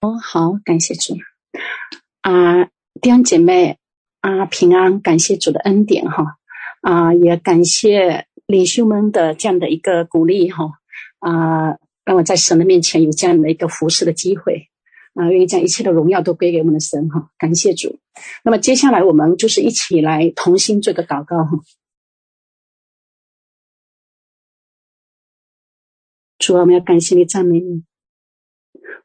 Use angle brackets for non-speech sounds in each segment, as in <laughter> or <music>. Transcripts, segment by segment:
哦，好，感谢主。啊，弟兄姐妹啊，平安，感谢主的恩典哈。啊，也感谢领袖们的这样的一个鼓励哈。啊，让我在神的面前有这样的一个服侍的机会。啊，愿意将一切的荣耀都归给我们的神哈，感谢主。那么接下来我们就是一起来同心做个祷告哈，主啊，我们要感谢你，赞美你。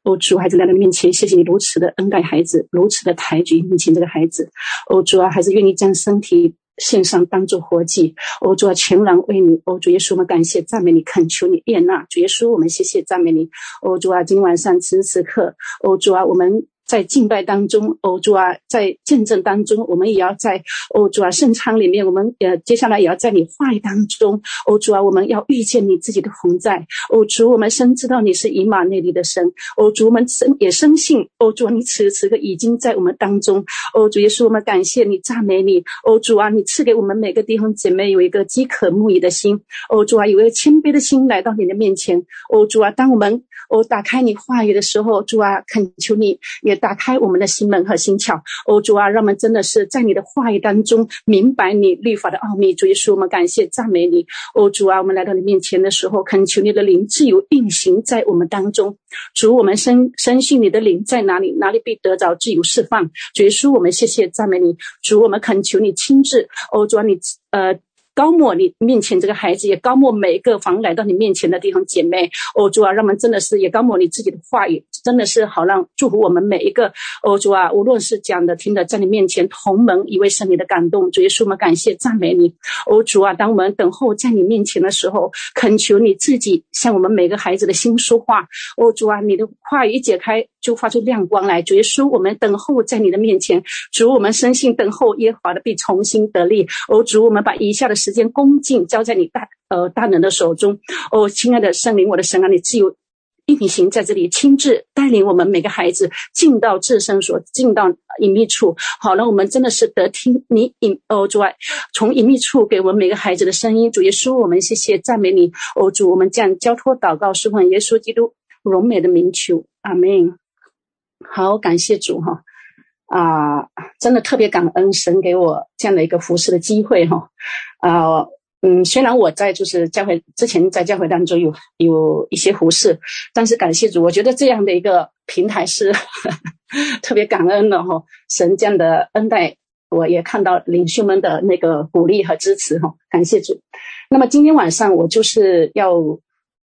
欧，主，孩子来到面前，谢谢你如此的恩待孩子，如此的抬举面前这个孩子。欧，主啊，还是愿意将身体献上，当做活祭。欧，主啊，全然为你。哦，主耶稣，我们感谢赞美你，恳求你悦纳。主耶稣，我们谢谢赞美你。欧，主啊，今天晚上此时此刻，欧，主啊，我们。在敬拜当中，哦主啊，在见证当中，我们也要在哦主啊圣餐里面，我们呃接下来也要在你话语当中，哦主啊，我们要遇见你自己的同在，哦主，我们深知道你是以马内利的神，哦主，我们深也深信，哦主，你此时此刻已经在我们当中，哦主耶稣，我们感谢你，赞美你，哦主啊，你赐给我们每个弟兄姐妹有一个饥渴慕义的心，哦主啊，有一个谦卑的心来到你的面前，哦主啊，当我们哦打开你话语的时候，主啊，恳求你也。打开我们的心门和心窍，哦主啊，让我们真的是在你的话语当中明白你律法的奥秘。主耶稣，我们感谢赞美你，哦主啊，我们来到你面前的时候，恳求你的灵自由运行在我们当中。主，我们深深信你的灵在哪里，哪里必得着自由释放。主耶稣，我们谢谢赞美你。主，我们恳求你亲自，哦主啊，你呃。高莫你面前这个孩子，也高莫每一个凡来到你面前的弟兄姐妹。哦主啊，让我们真的是也高莫你自己的话语，真的是好让祝福我们每一个。哦主啊，无论是讲的听的，在你面前同门一位圣灵的感动，主耶稣，我们感谢赞美你。哦主啊，当我们等候在你面前的时候，恳求你自己向我们每个孩子的心说话。哦主啊，你的话语一解开，就发出亮光来。主耶稣，我们等候在你的面前。主，我们深信等候耶和华的必重新得力。哦主，我们把以下的。时间恭敬交在你大呃大能的手中，哦，亲爱的圣灵，我的神啊，你自由运行在这里，亲自带领我们每个孩子进到至圣所，进到隐秘处。好了，我们真的是得听你隐哦主啊，从隐秘处给我们每个孩子的声音。主耶稣，我们谢谢赞美你。哦主，我们这样交托祷告，是奉耶稣基督荣美的名求，阿门。好，感谢主哈。啊，真的特别感恩神给我这样的一个服侍的机会哈。啊，嗯，虽然我在就是教会之前在教会当中有有一些服侍，但是感谢主，我觉得这样的一个平台是呵 <laughs> 呵特别感恩的哈。神这样的恩待，我也看到领袖们的那个鼓励和支持哈。感谢主。那么今天晚上我就是要。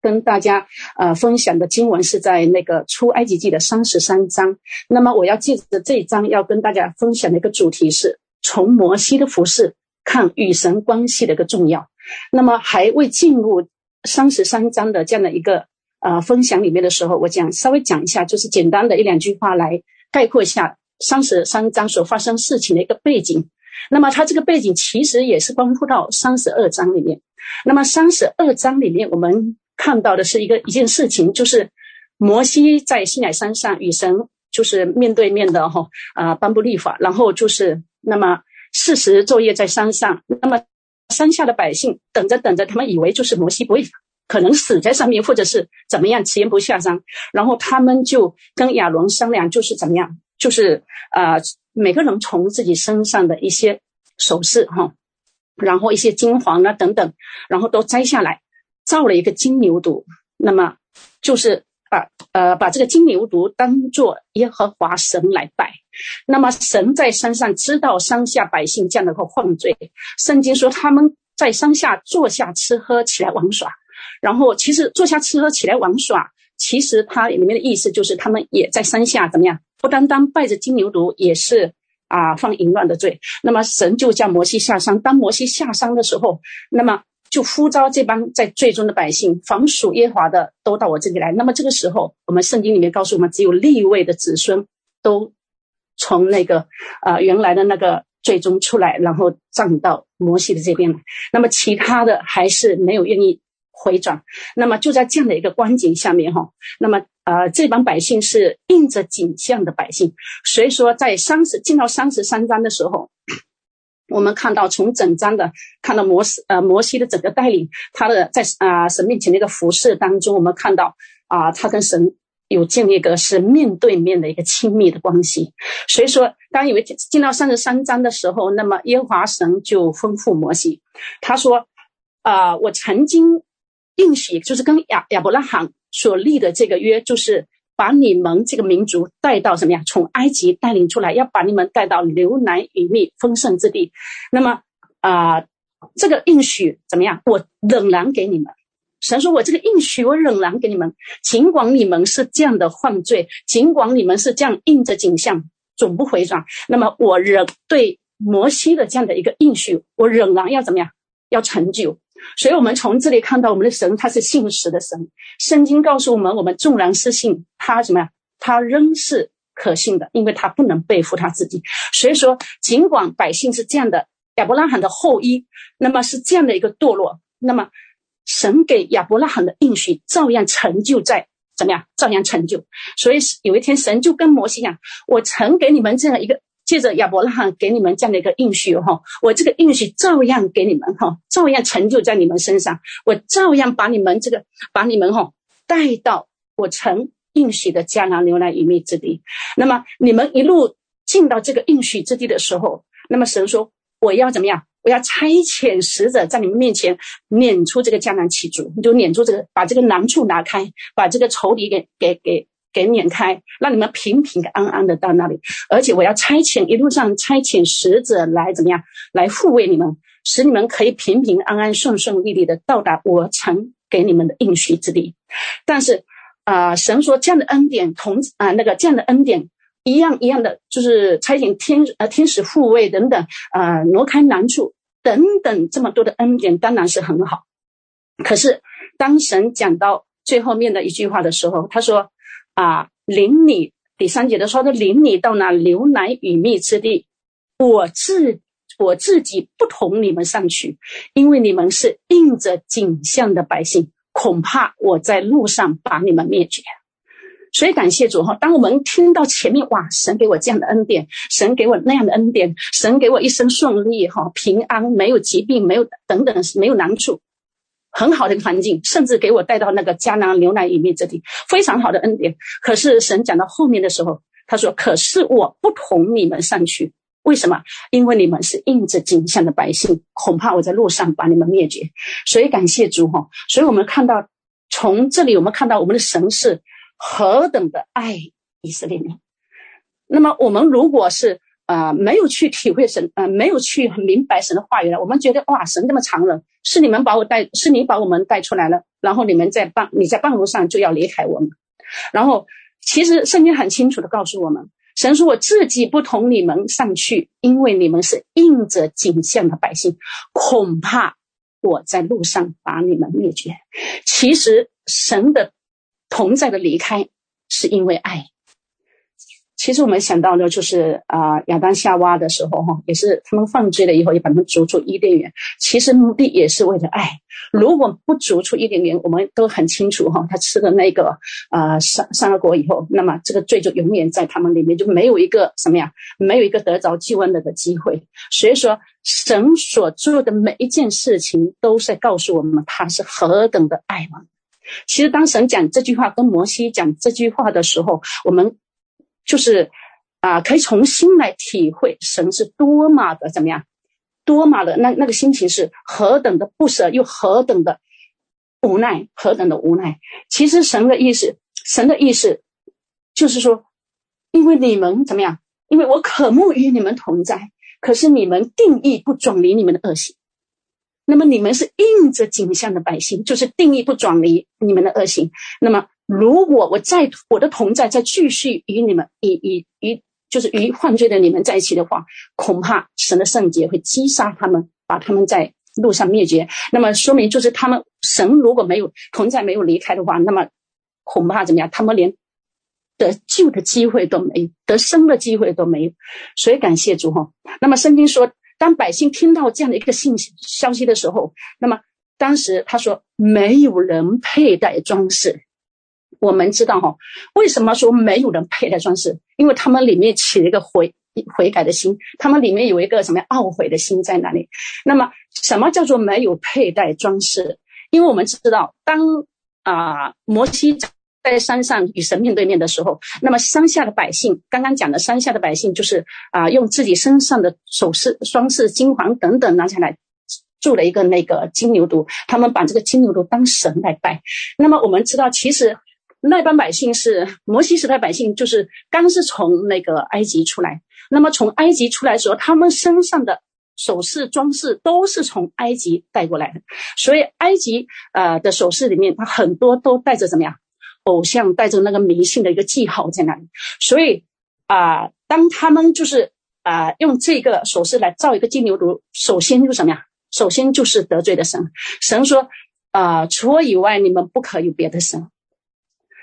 跟大家呃分享的经文是在那个出埃及记的三十三章。那么我要借着这一章要跟大家分享的一个主题是从摩西的服饰看与神关系的一个重要。那么还未进入三十三章的这样的一个呃分享里面的时候，我讲稍微讲一下，就是简单的一两句话来概括一下三十三章所发生事情的一个背景。那么它这个背景其实也是关乎到三十二章里面。那么三十二章里面我们。看到的是一个一件事情，就是摩西在西乃山上与神就是面对面的哈啊颁布立法，然后就是那么四十昼夜在山上，那么山下的百姓等着等着，他们以为就是摩西不会可能死在上面，或者是怎么样迟延不下山，然后他们就跟亚伦商量，就是怎么样，就是啊、每个人从自己身上的一些首饰哈，然后一些金黄啊等等，然后都摘下来。造了一个金牛犊，那么就是把呃把这个金牛犊当作耶和华神来拜。那么神在山上知道山下百姓这样的个犯罪，圣经说他们在山下坐下吃喝起来玩耍。然后其实坐下吃喝起来玩耍，其实它里面的意思就是他们也在山下怎么样？不单单拜着金牛犊，也是啊犯淫乱的罪。那么神就叫摩西下山。当摩西下山的时候，那么。就呼召这帮在最终的百姓，防属耶华的都到我这里来。那么这个时候，我们圣经里面告诉我们，只有立位的子孙都从那个啊、呃、原来的那个最终出来，然后站到摩西的这边来。那么其他的还是没有愿意回转。那么就在这样的一个光景下面哈，那么呃这帮百姓是应着景象的百姓，所以说在三十进到三十三章的时候。我们看到从整章的看到摩西呃摩西的整个带领，他的在啊、呃、神面前的一个服饰当中，我们看到啊、他跟神有建立一个是面对面的一个亲密的关系。所以说，当以为进到三十三章的时候，那么耶和华神就吩咐摩西，他说：“啊、我曾经应许，就是跟亚亚伯拉罕所立的这个约，就是把你们这个民族带到什么呀？从埃及带领出来，要把你们带到流奶与蜜丰盛之地。那么啊、这个应许怎么样？我仍然给你们。”神说：“我这个应许，我仍然给你们。尽管你们是这样的犯罪，尽管你们是这样硬着景象，总不回转。那么，我仍对摩西的这样的一个应许，我仍然要怎么样？要成就。所以，我们从这里看到，我们的神他是信实的神。圣经告诉我们，我们纵然失信，他什么呀？他仍是可信的，因为他不能背负他自己。所以说，尽管百姓是这样的，亚伯拉罕的后裔，那么是这样的一个堕落，那么。”神给亚伯拉罕的应许照样成就在怎么样？照样成就。所以有一天，神就跟摩西讲：“我曾给你们这样一个，借着亚伯拉罕给你们这样的一个应许哈，我这个应许照样给你们哈，照样成就在你们身上。我照样把你们这个，把你们哈带到我曾应许的迦南牛奶与蜜之地。那么你们一路进到这个应许之地的时候，那么神说：我要怎么样？”我要差遣使者在你们面前撵出这个迦南七族，你就撵出这个，把这个难处拿开，把这个仇敌给给给给撵开，让你们平平安安的到那里。而且我要差遣一路上差遣使者来怎么样，来护卫你们，使你们可以平平安安、顺顺利利的到达我曾给你们的应许之地。但是啊、神说这样的恩典同啊、那个这样的恩典。一样一样的，就是差遣天呃天使护卫等等，呃挪开难处等等这么多的恩典，当然是很好。可是当神讲到最后面的一句话的时候，他说：“啊，领你第三节的说的，领你到那牛奶与蜜之地，我自我自己不同你们上去，因为你们是应着景象的百姓，恐怕我在路上把你们灭绝。”所以感谢主哈！当我们听到前面哇，神给我这样的恩典，神给我那样的恩典，神给我一生顺利哈，平安，没有疾病，没有等等，没有难处，很好的环境，甚至给我带到那个迦南牛奶里面这里，非常好的恩典。可是神讲到后面的时候，他说：“可是我不同你们上去，为什么？因为你们是硬着颈项的百姓，恐怕我在路上把你们灭绝。”所以感谢主哈！所以我们看到从这里，我们看到我们的神是。何等的爱以色列人！那么我们如果是呃没有去体会神，呃没有去很明白神的话语了，我们觉得哇，神这么残忍，是你们把我带，是你把我们带出来了，然后你们在半你在半路上就要离开我们。然后其实圣经很清楚的告诉我们，神说我自己不同你们上去，因为你们是硬着颈项的百姓，恐怕我在路上把你们灭绝。其实神的。同在的离开，是因为爱。其实我们想到的，就是啊，亚当夏娃的时候，哈，也是他们犯罪了以后，也把他们逐出伊甸园。其实目的也是为了爱。如果不逐出伊甸园，我们都很清楚，哈，他吃了那个啊善善恶果以后，那么这个罪就永远在他们里面，就没有一个什么呀，没有一个得着救恩的的机会。所以说，神所做的每一件事情，都是告诉我们，他是何等的爱我们。其实，当神讲这句话跟摩西讲这句话的时候，我们就是啊，可以重新来体会神是多么的怎么样，多么的那那个心情是何等的不舍，又何等的无奈，何等的无奈。其实神的意思，神的意思就是说，因为你们怎么样？因为我渴慕与你们同在，可是你们定义不转离你们的恶行。那么你们是应着景象的百姓，就是定义不转离你们的恶行。那么如果我在我的同在再继续与你们与与与，就是与犯罪的你们在一起的话，恐怕神的圣洁会击杀他们，把他们在路上灭绝。那么说明就是他们神如果没有同在，没有离开的话，那么恐怕怎么样？他们连得救的机会都没，得生的机会都没有。所以感谢主哈。那么圣经说。当百姓听到这样的一个信息消息的时候，那么当时他说没有人佩戴装饰。我们知道哈，为什么说没有人佩戴装饰？因为他们里面起了一个悔悔改的心，他们里面有一个什么懊悔的心在那里。那么什么叫做没有佩戴装饰？因为我们知道，当啊、摩西在山上与神面对面的时候，那么山下的百姓，刚刚讲的山下的百姓就是啊、用自己身上的首饰、装饰、金环等等拿下来，铸了一个那个金牛犊，他们把这个金牛犊当神来拜。那么我们知道，其实那帮百姓是摩西时代百姓，就是刚是从那个埃及出来。那么从埃及出来的时候，他们身上的首饰装饰都是从埃及带过来的，所以埃及呃的首饰里面，它很多都带着怎么样？偶像带着那个迷信的一个记号在那里，所以啊、当他们就是啊、用这个首饰来造一个金牛犊，首先就什么呀？首先就是得罪的神。神说啊、除我以外，你们不可有别的神。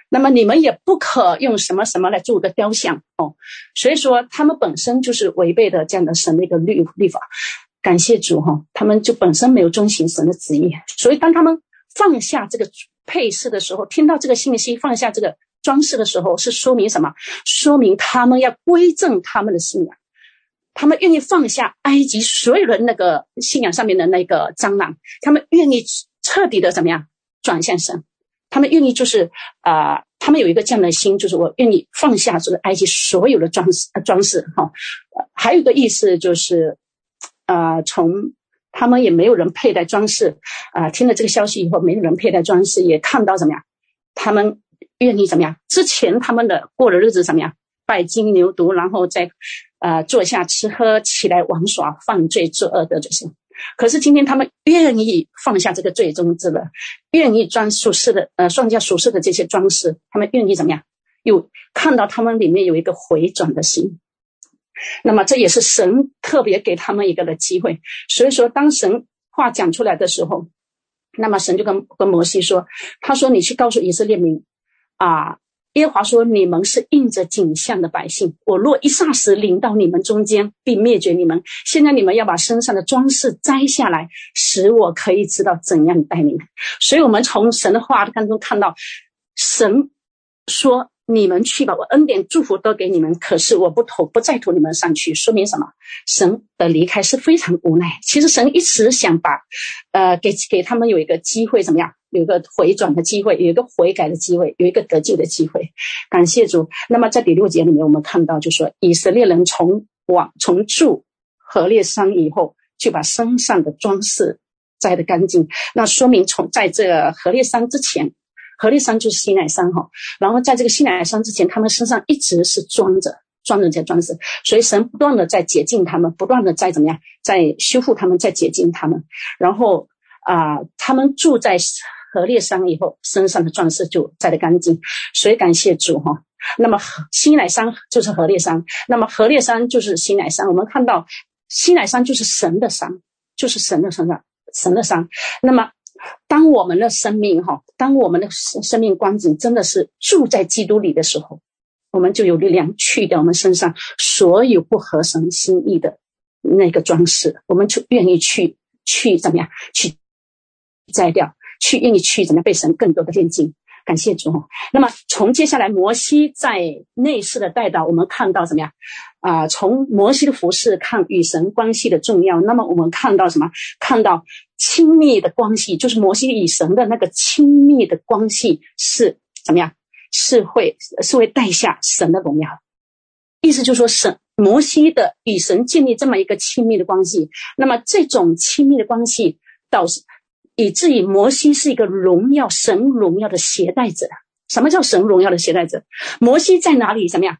那么你们也不可用什么什么来做个雕像哦。所以说他们本身就是违背的这样的神的一个律律法。感谢主哈、他们就本身没有遵行神的旨意，所以当他们放下这个。配饰的时候，听到这个信息，放下这个装饰的时候，是说明什么？说明他们要归正他们的信仰，他们愿意放下埃及所有的那个信仰上面的那个蟑螂，他们愿意彻底的怎么样转向神？他们愿意就是啊、呃，他们有一个这样的心，就是我愿意放下这个埃及所有的装饰装饰哈。还有一个意思就是、呃，从。他们也没有人佩戴装饰，啊、听了这个消息以后，没有人佩戴装饰，也看到怎么样？他们愿意怎么样？之前他们的过的日子怎么样？拜金牛犊，然后再，呃，坐下吃喝，起来玩耍，犯罪作恶的就是。可是今天他们愿意放下这个最终之乐，愿意装属世的，呃，放下属世的这些装饰，他们愿意怎么样？有看到他们里面有一个回转的心。那么这也是神特别给他们一个的机会，所以说当神话讲出来的时候，那么神就跟跟摩西说，他说你去告诉以色列民，啊，耶华说你们是印着景象的百姓，我若一霎时临到你们中间，并灭绝你们，现在你们要把身上的装饰摘下来，使我可以知道怎样带你们。所以我们从神的话当中看到，神说。你们去吧，我恩典祝福都给你们。可是我不投，不再投你们上去，说明什么？神的离开是非常无奈。其实神一直想把，呃，给给他们有一个机会，怎么样？有一个回转的机会，有一个悔改的机会，有一个得救的机会。感谢主。那么在第六节里面，我们看到就说，以色列人从往从住何烈山以后，就把身上的装饰摘得干净。那说明从在这个何烈山之前。何烈山就是西奈山哈，然后在这个西奈山之前，他们身上一直是装着装着这些装饰，所以神不断的在洁净他们，不断的在怎么样，在修复他们，在洁净他们。然后啊、他们住在何烈山以后，身上的装饰就摘得干净。所以感谢主哈。那么西奈山就是何烈山，那么何烈山就是西奈山。我们看到西奈山就是神的山，就是神的山上神的山。那么。当我们的生命哈，当我们的生命光景真的是住在基督里的时候，我们就有力量去掉我们身上所有不合神心意的那个装饰，我们就愿意去去怎么样去摘掉，去愿意去怎么样被神更多的炼净。感谢主。那么从接下来摩西在内室的带到，我们看到怎么样啊、从摩西的服饰看与神关系的重要。那么我们看到什么？看到亲密的关系，就是摩西与神的那个亲密的关系是怎么样？是会是会带下神的荣耀。意思就是说，神摩西的与神建立这么一个亲密的关系，那么这种亲密的关系导致。以至于摩西是一个荣耀神荣耀的携带者。什么叫神荣耀的携带者？摩西在哪里？怎么样？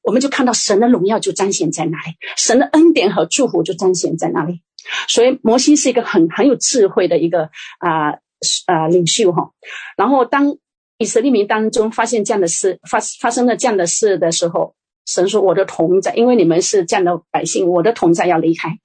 我们就看到神的荣耀就彰显在哪里，神的恩典和祝福就彰显在哪里。所以摩西是一个很很有智慧的一个啊啊领袖哈。然后当以色列民当中发现这样的事发发生了这样的事的时候，神说：“我的同在，因为你们是这样的百姓，我的同在要离开。”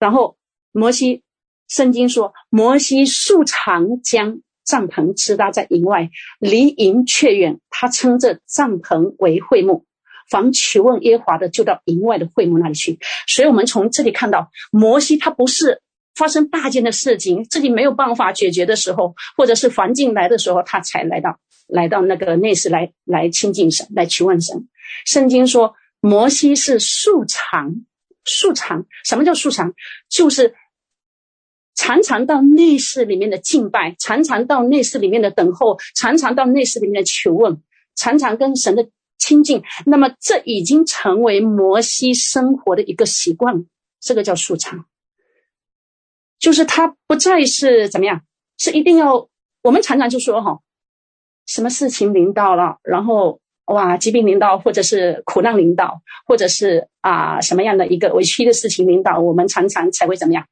然后摩西。圣经说，摩西素常将帐篷支搭在营外，离营却远。他称这帐篷为会幕。凡求问耶华的，就到营外的会幕那里去。所以，我们从这里看到，摩西他不是发生大件的事情，自己没有办法解决的时候，或者是环境来的时候，他才来到来到那个内室来来亲近神，来求问神。圣经说，摩西是素常素常，什么叫素常？就是。常常到内室里面的敬拜，常常到内室里面的等候，常常到内室里面的求问，常常跟神的亲近。那么，这已经成为摩西生活的一个习惯，这个叫素常，就是他不再是怎么样，是一定要。我们常常就说哈，什么事情临到了，然后。哇，疾病临到，或者是苦难临到，或者是啊什么样的一个委屈的事情临到，我们常常才会怎么样？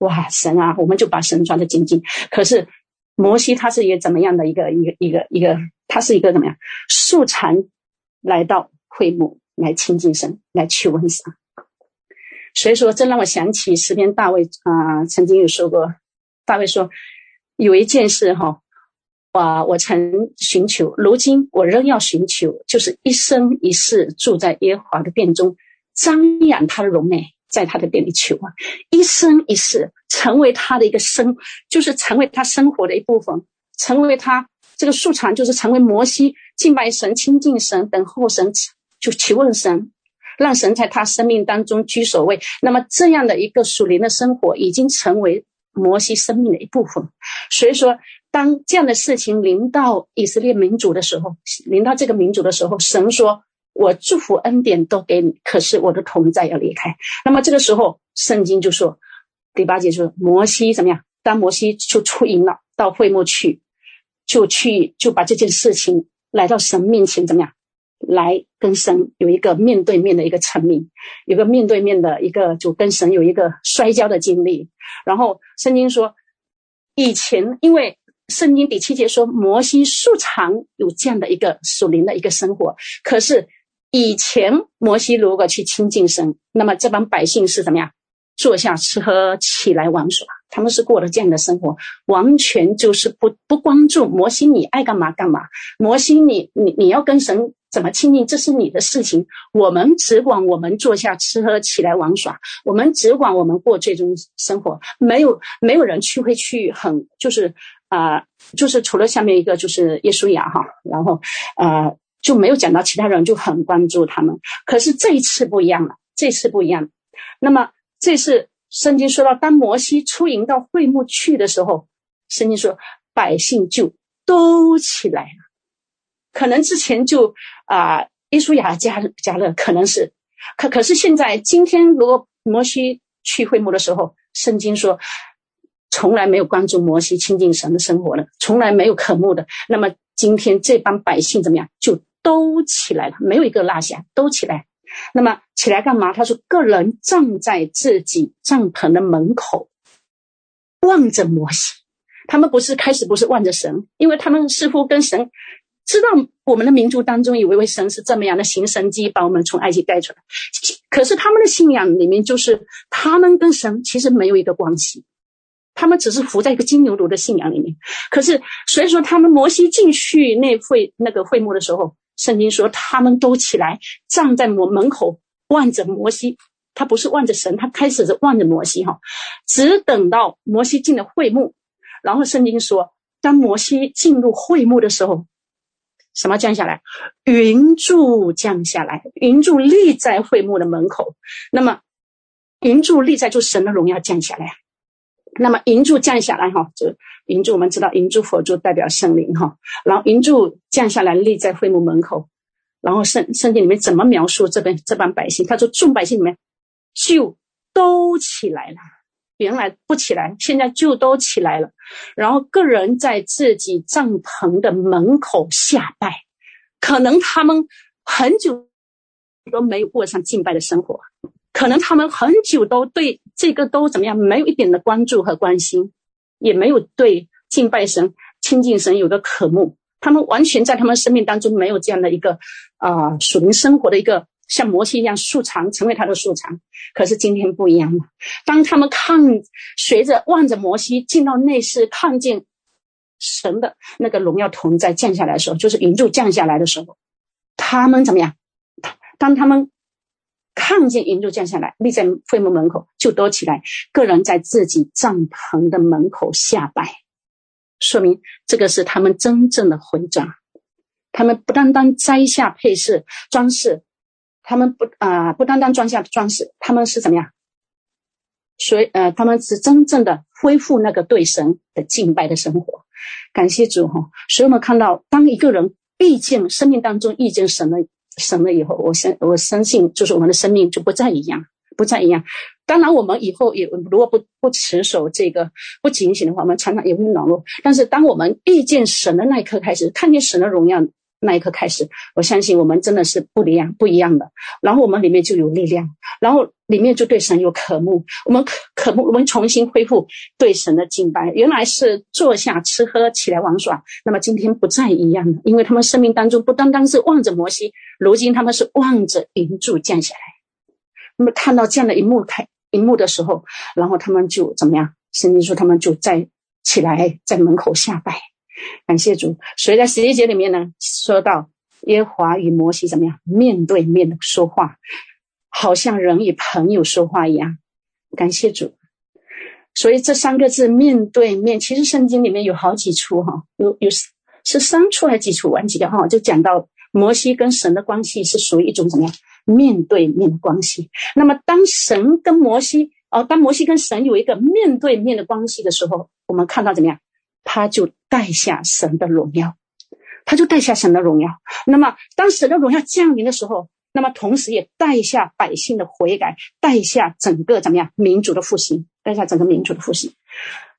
哇，神啊，我们就把神抓得紧紧。可是摩西他是一个怎么样的一个一个一个一个？他是一个怎么样？素常来到会幕来亲近神，来求问神。所以说，这让我想起诗篇大卫啊、曾经有说过，大卫说有一件事哈。啊！我曾寻求，如今我仍要寻求，就是一生一世住在耶和华的殿中，瞻仰他的荣美，在他的店里求啊！一生一世成为他的一个生，就是成为他生活的一部分，成为他这个素常，就是成为摩西敬拜神、亲近神、等候神，就求问神，让神在他生命当中居首位。那么这样的一个属灵的生活，已经成为摩西生命的一部分。所以说。当这样的事情临到以色列民族的时候，临到这个民族的时候，神说：“我祝福恩典都给你，可是我的同在要离开。”那么这个时候，圣经就说第八节说：“摩西怎么样？当摩西就出营了，到会幕去，就去就把这件事情来到神面前，怎么样？来跟神有一个面对面的一个成名，有个面对面的一个就跟神有一个摔跤的经历。然后圣经说，以前因为。圣经第七节说，摩西素常有这样的一个属灵的一个生活。可是以前摩西如果去亲近神，那么这帮百姓是怎么样？坐下吃喝，起来玩耍，他们是过了这样的生活，完全就是不不关注摩西，你爱干嘛干嘛。摩西你，你你要跟神怎么亲近，这是你的事情。我们只管我们坐下吃喝，起来玩耍，我们只管我们过这种生活，没有没有人去会去很就是。啊、就是除了下面一个就是耶稣雅哈，然后呃就没有讲到其他人，就很关注他们。可是这一次不一样了，这次不一样。那么这次圣经说到，当摩西出营到会幕去的时候，圣经说百姓就都起来了。可能之前就啊，约书亚加加勒可能是，可可是现在今天如果摩西去会幕的时候，圣经说。从来没有关注摩西亲近神的生活的，从来没有渴慕的。那么今天这帮百姓怎么样？就都起来了，没有一个落下，都起来。那么起来干嘛？他说：“个人站在自己帐篷的门口，望着摩西。他们不是开始不是望着神，因为他们似乎跟神知道我们的民族当中有一位神是这么样的行神迹，把我们从埃及带出来。可是他们的信仰里面，就是他们跟神其实没有一个关系。”他们只是浮在一个金牛犊的信仰里面，可是所以说他们摩西进去那会那个会幕的时候，圣经说他们都起来站在门门口望着摩西，他不是望着神，他开始是望着摩西哈，只等到摩西进了会幕，然后圣经说，当摩西进入会幕的时候，什么降下来？云柱降下来，云柱立在会幕的门口，那么云柱立在就神的荣耀降下来。那么银柱降下来哈，就银柱我们知道银柱佛柱代表圣灵哈，然后银柱降下来立在会幕门口，然后圣圣经里面怎么描述这边这帮百姓？他说众百姓里面就都起来了，原来不起来，现在就都起来了，然后个人在自己帐篷的门口下拜，可能他们很久都没有过上敬拜的生活。可能他们很久都对这个都怎么样，没有一点的关注和关心，也没有对敬拜神、亲近神有个渴慕。他们完全在他们生命当中没有这样的一个啊、呃、属灵生活的一个像摩西一样素常，成为他的素常。可是今天不一样了，当他们看随着望着摩西进到内室，看见神的那个荣耀同在降下来的时候，就是云柱降下来的时候，他们怎么样？当他们。看见云柱降下来，立在会幕门口，就都起来，个人在自己帐篷的门口下拜，说明这个是他们真正的回转。他们不单单摘下配饰装饰，他们不啊、不单单装下装饰，他们是怎么样？所以呃，他们是真正的恢复那个对神的敬拜的生活。感谢主哈！所以我们看到，当一个人毕竟生命当中遇见神了，神了以后，我相我相信，就是我们的生命就不再一样，不再一样。当然，我们以后也如果不不持守这个不警醒的话，我们常常也会软弱。但是，当我们遇见神的那一刻开始，看见神的荣耀那一刻开始，我相信我们真的是不一样，不一样的。然后我们里面就有力量，然后里面就对神有渴慕。我们渴渴慕，我们重新恢复对神的敬拜。原来是坐下吃喝，起来玩耍，那么今天不再一样了，因为他们生命当中不单单是望着摩西，如今他们是望着云柱降下来。那么看到这样的一幕开。一幕的时候，然后他们就怎么样？圣经说他们就在起来，在门口下拜，<laughs> 感谢主。所以在十一节里面呢，说到耶和华与摩西怎么样面对面的说话，好像人与朋友说话一样，感谢主。所以这三个字面对面，其实圣经里面有好几处哈，有有是三处还是几处？忘记掉哈，就讲到摩西跟神的关系是属于一种怎么样？面对面的关系，那么当神跟摩西，哦，当摩西跟神有一个面对面的关系的时候，我们看到怎么样？他就带下神的荣耀，他就带下神的荣耀。那么当神的荣耀降临的时候，那么同时也带下百姓的悔改，带下整个怎么样？民族的复兴，带下整个民族的复兴。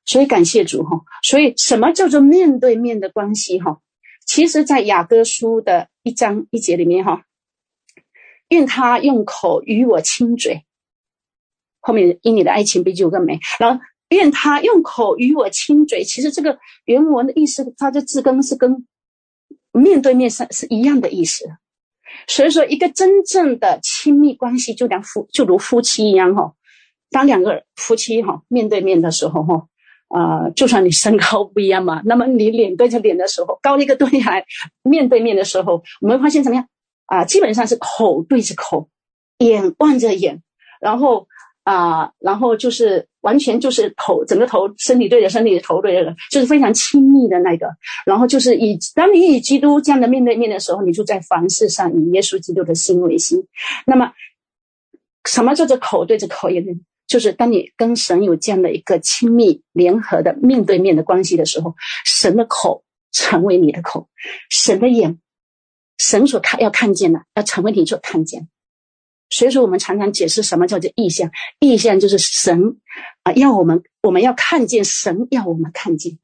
所以感谢主哈。所以什么叫做面对面的关系哈？其实，在雅歌书的一章一节里面哈。愿他用口与我亲嘴，后面因你的爱情比酒更美。然后愿他用口与我亲嘴，其实这个原文的意思，它的字根是跟面对面是是一样的意思。所以说，一个真正的亲密关系，就像夫就如夫妻一样哈。当两个夫妻哈面对面的时候哈，啊、就算你身高不一样嘛，那么你脸对着脸的时候，高一个对来面对面的时候，我们发现怎么样？啊，基本上是口对着口，眼望着眼，然后啊，然后就是完全就是头整个头身体对着身体，头对着，就是非常亲密的那个。然后就是以当你与基督这样的面对面的时候，你就在凡事上以耶稣基督的心为心。那么，什么叫做口对着口眼呢？就是当你跟神有这样的一个亲密联合的面对面的关系的时候，神的口成为你的口，神的眼。神所看要看见的，要成为你所看见。所以说，我们常常解释什么叫做意象。意象就是神啊，要我们我们要看见神，要我们看见，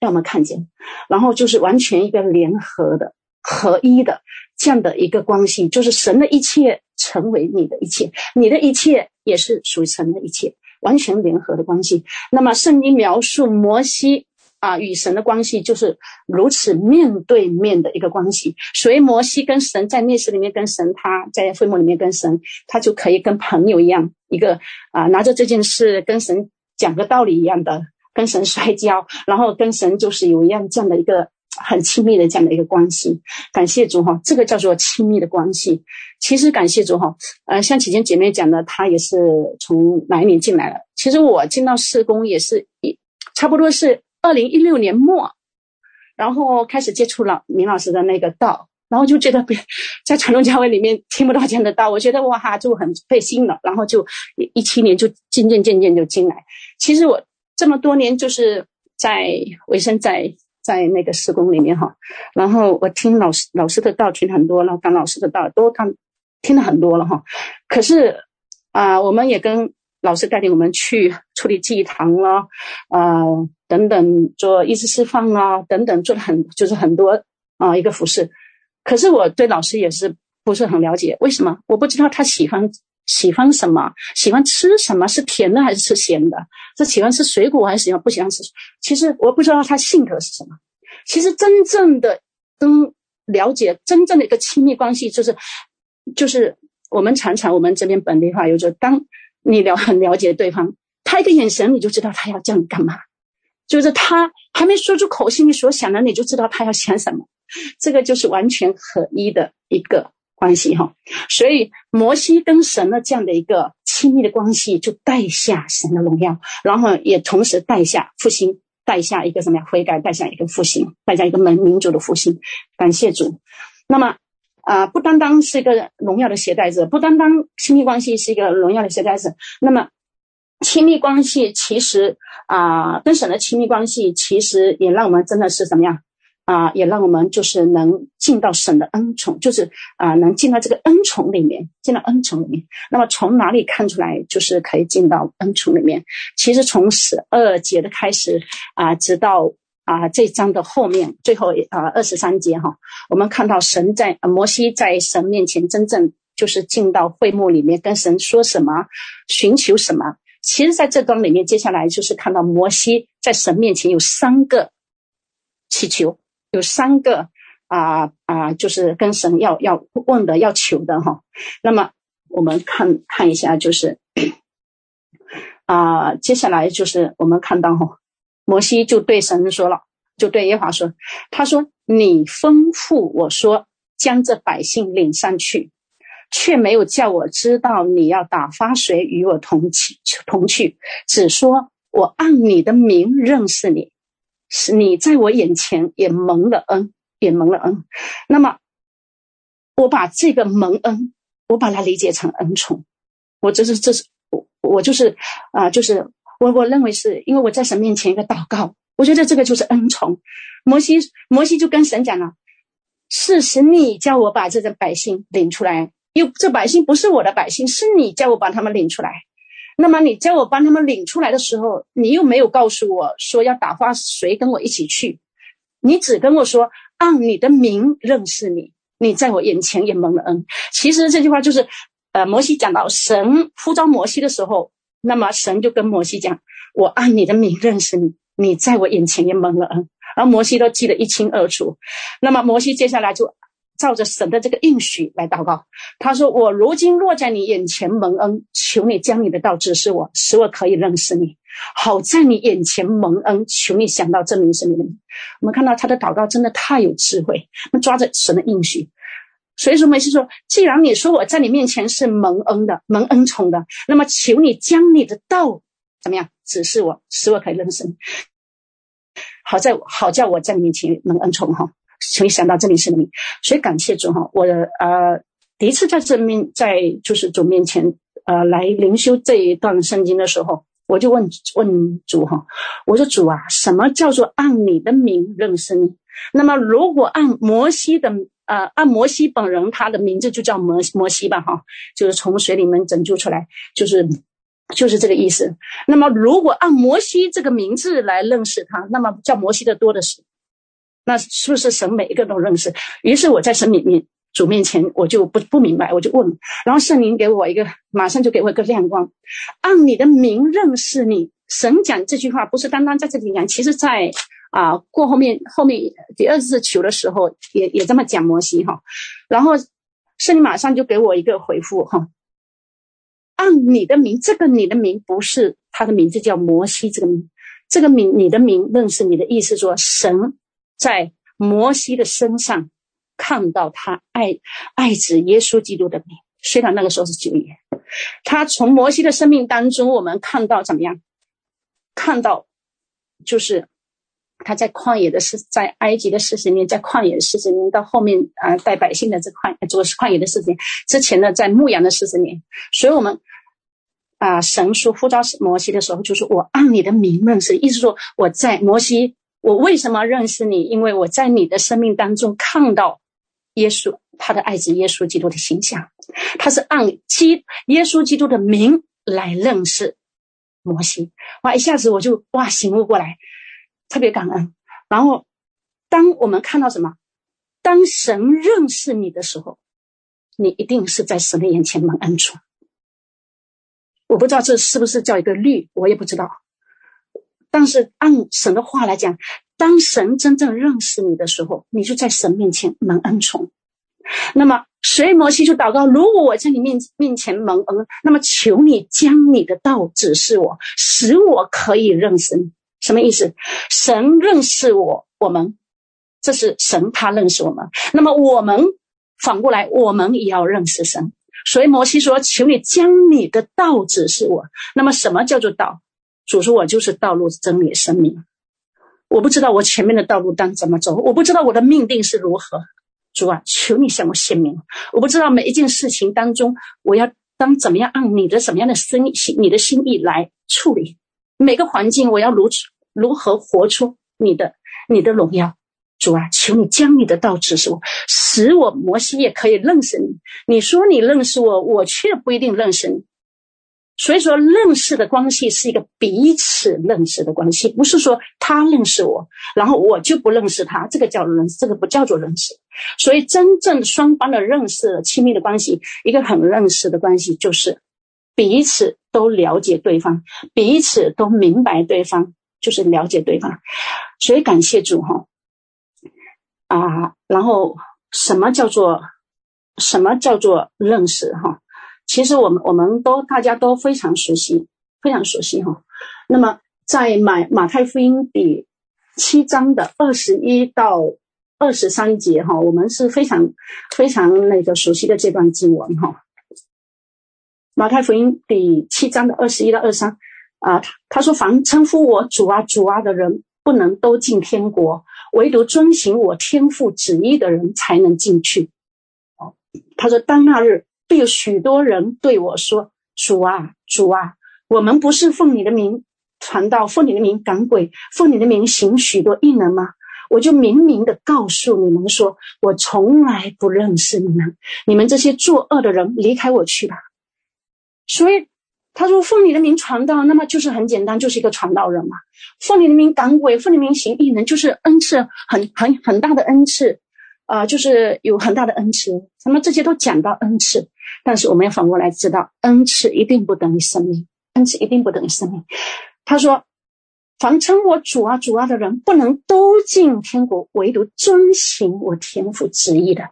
要我们看见。然后就是完全一个联合的、合一的这样的一个关系，就是神的一切成为你的一切，你的一切也是属于神的一切，完全联合的关系。那么，圣经描述摩西。啊，与神的关系就是如此面对面的一个关系。所以摩西跟神在密室里面跟神，他在会幕里面跟神，他就可以跟朋友一样，一个啊拿着这件事跟神讲个道理一样的，跟神摔跤，然后跟神就是有一样这样的一个很亲密的这样的一个关系。感谢主哈，这个叫做亲密的关系。其实感谢主哈，呃，像启谦姐妹讲的，她也是从哪一年进来了？其实我进到事工也是一差不多是。二零一六年末，然后开始接触了明老师的那个道，然后就觉得在传统教会里面听不到这样的道，我觉得哇哈就很费心了，然后就一七年就渐渐渐渐就进来。其实我这么多年就是在维生在在那个事工里面哈，然后我听老师老师的道听很多了，当老师的道都当听了很多了哈。可是啊、我们也跟老师带领我们去处理祭堂了，啊、呃。等等，做医治释放啊，等等，做了很就是很多啊一个服饰。可是我对老师也是不是很了解，为什么？我不知道他喜欢喜欢什么，喜欢吃什么，是甜的还是吃咸的？是喜欢吃水果还是喜欢不喜欢吃？其实我不知道他性格是什么。其实真正的跟了解真正的一个亲密关系，就是就是我们常常我们这边本地话有说，当你了很了解对方，他一个眼神你就知道他要叫你干嘛。就是他还没说出口，心里所想的，你就知道他要想什么。这个就是完全合一的一个关系哈。所以摩西跟神的这样的一个亲密的关系，就带下神的荣耀，然后也同时带下复兴，带下一个什么呀？悔改，带下一个复兴，带下一个民民族的复兴。感谢主。那么啊、不单单是一个荣耀的携带者，不单单亲密关系是一个荣耀的携带者，那么亲密关系其实啊、跟神的亲密关系其实也让我们真的是怎么样啊、也让我们就是能进到神的恩宠，就是啊、能进到这个恩宠里面，进到恩宠里面。那么从哪里看出来就是可以进到恩宠里面？其实从十二节的开始啊、直到啊、这章的后面最后啊二十三节哈，我们看到神在、摩西在神面前真正就是进到会幕里面跟神说什么，寻求什么。其实，在这段里面，接下来就是看到摩西在神面前有三个祈求，有三个啊啊、就是跟神要要问的、要求的哈。那么我们看看一下，就是啊、接下来就是我们看到哈，摩西就对神说了，就对耶和华说，他说：“你吩咐我说，将这百姓领上去。”却没有叫我知道你要打发谁与我同去同去，只说我按你的名认识你，是你在我眼前也蒙了恩，也蒙了恩。那么我把这个蒙恩，我把它理解成恩宠。我这是这是我我就是啊、就是我我认为是因为我在神面前一个祷告，我觉得这个就是恩宠。摩西摩西就跟神讲了，是神你叫我把这个百姓领出来。又这百姓不是我的百姓，是你叫我把他们领出来。那么你叫我帮他们领出来的时候，你又没有告诉我说要打发谁跟我一起去，你只跟我说按你的名认识你，你在我眼前也蒙了恩。其实这句话就是，呃，摩西讲到神呼召摩西的时候，那么神就跟摩西讲，我按你的名认识你，你在我眼前也蒙了恩，而摩西都记得一清二楚。那么摩西接下来就。照着神的这个应许来祷告，他说：“我如今落在你眼前蒙恩，求你将你的道指示我，使我可以认识你，好在你眼前蒙恩。求你想到这名是你的名。”我们看到他的祷告真的太有智慧，那抓着神的应许。所以说，摩西说：“既然你说我在你面前是蒙恩的、蒙恩宠的，那么求你将你的道怎么样指示我，使我可以认识你，好在好叫我在你面前蒙恩宠哈。”所以想到这里是你，所以感谢主哈！我呃第一次在这面在就是主面前呃来灵修这一段圣经的时候，我就问问主哈，我说主啊，什么叫做按你的名认识你？那么如果按摩西的呃按摩西本人他的名字就叫摩摩西吧哈，就是从水里面拯救出来，就是就是这个意思。那么如果按摩西这个名字来认识他，那么叫摩西的多的是。那是不是神每一个都认识？于是我在神里面主面前，我就不不明白，我就问，然后圣灵给我一个，马上就给我一个亮光，按你的名认识你。神讲这句话不是单单在这里讲，其实在啊过后面后面第二次求的时候也也这么讲摩西哈，然后圣灵马上就给我一个回复哈，按你的名，这个你的名不是他的名字叫摩西这个名，这个名你的名认识你的意思说神。在摩西的身上看到他爱爱子耶稣基督的名，虽然那个时候是旧约，他从摩西的生命当中，我们看到怎么样？看到就是他在旷野的四，在埃及的四十年，在旷野的四十年，到后面啊带百姓的这旷，做旷野的四十年，之前呢在牧羊的四十年，所以我们啊神说呼召摩西的时候，就是我按你的名认识，意思说我在摩西。我为什么认识你？因为我在你的生命当中看到耶稣，他的爱子耶稣基督的形象，他是按基耶稣基督的名来认识摩西。哇，一下子我就哇醒悟过来，特别感恩。然后，当我们看到什么？当神认识你的时候，你一定是在神的眼前蒙恩宠。我不知道这是不是叫一个律，我也不知道。但是按神的话来讲，当神真正认识你的时候，你就在神面前蒙恩宠。那么，所以摩西就祷告：如果我在你面面前蒙恩，那么求你将你的道指示我，使我可以认识你。什么意思？神认识我，我们这是神他认识我们。那么我们反过来，我们也要认识神。所以摩西说：求你将你的道指示我。那么什么叫做道？主说：“我就是道路、真理、生命。我不知道我前面的道路当怎么走，我不知道我的命定是如何。主啊，求你向我显明。我不知道每一件事情当中，我要当怎么样按你的什么样的心意，你的心意来处理每个环境，我要如如何活出你的你的荣耀。主啊，求你将你的道指示我，使我摩西也可以认识你。你说你认识我，我却不一定认识你。所以说，认识的关系是一个彼此认识的关系，不是说他认识我，然后我就不认识他。这个叫认识，这个不叫做认识。所以，真正双方的认识、亲密的关系，一个很认识的关系，就是彼此都了解对方，彼此都明白对方，就是了解对方。所以，感谢主哈。啊，然后什么叫做什么叫做认识哈？其实我们我们都大家都非常熟悉，非常熟悉哈。那么在马马太福音第七章的二十一到二十三节哈，我们是非常非常那个熟悉的这段经文哈。马太福音第七章的二十一到二三啊，他说：“凡称呼我主啊主啊的人，不能都进天国。”唯独遵行我天父旨意的人才能进去。哦，他说：“当那日，必有许多人对我说：‘主啊，主啊，我们不是奉你的名传道，奉你的名赶鬼，奉你的名行许多异能吗？’我就明明的告诉你们说：我从来不认识你们，你们这些作恶的人，离开我去吧。所以。”他说：“奉你的名传道，那么就是很简单，就是一个传道人嘛。奉你的名赶鬼，奉你的名行异能，就是恩赐很很很大的恩赐，啊、就是有很大的恩赐。那么这些都讲到恩赐，但是我们要反过来知道，恩赐一定不等于生命，恩赐一定不等于生命。他说：凡称我主啊主啊的人，不能都进天国，唯独遵行我天父旨意的，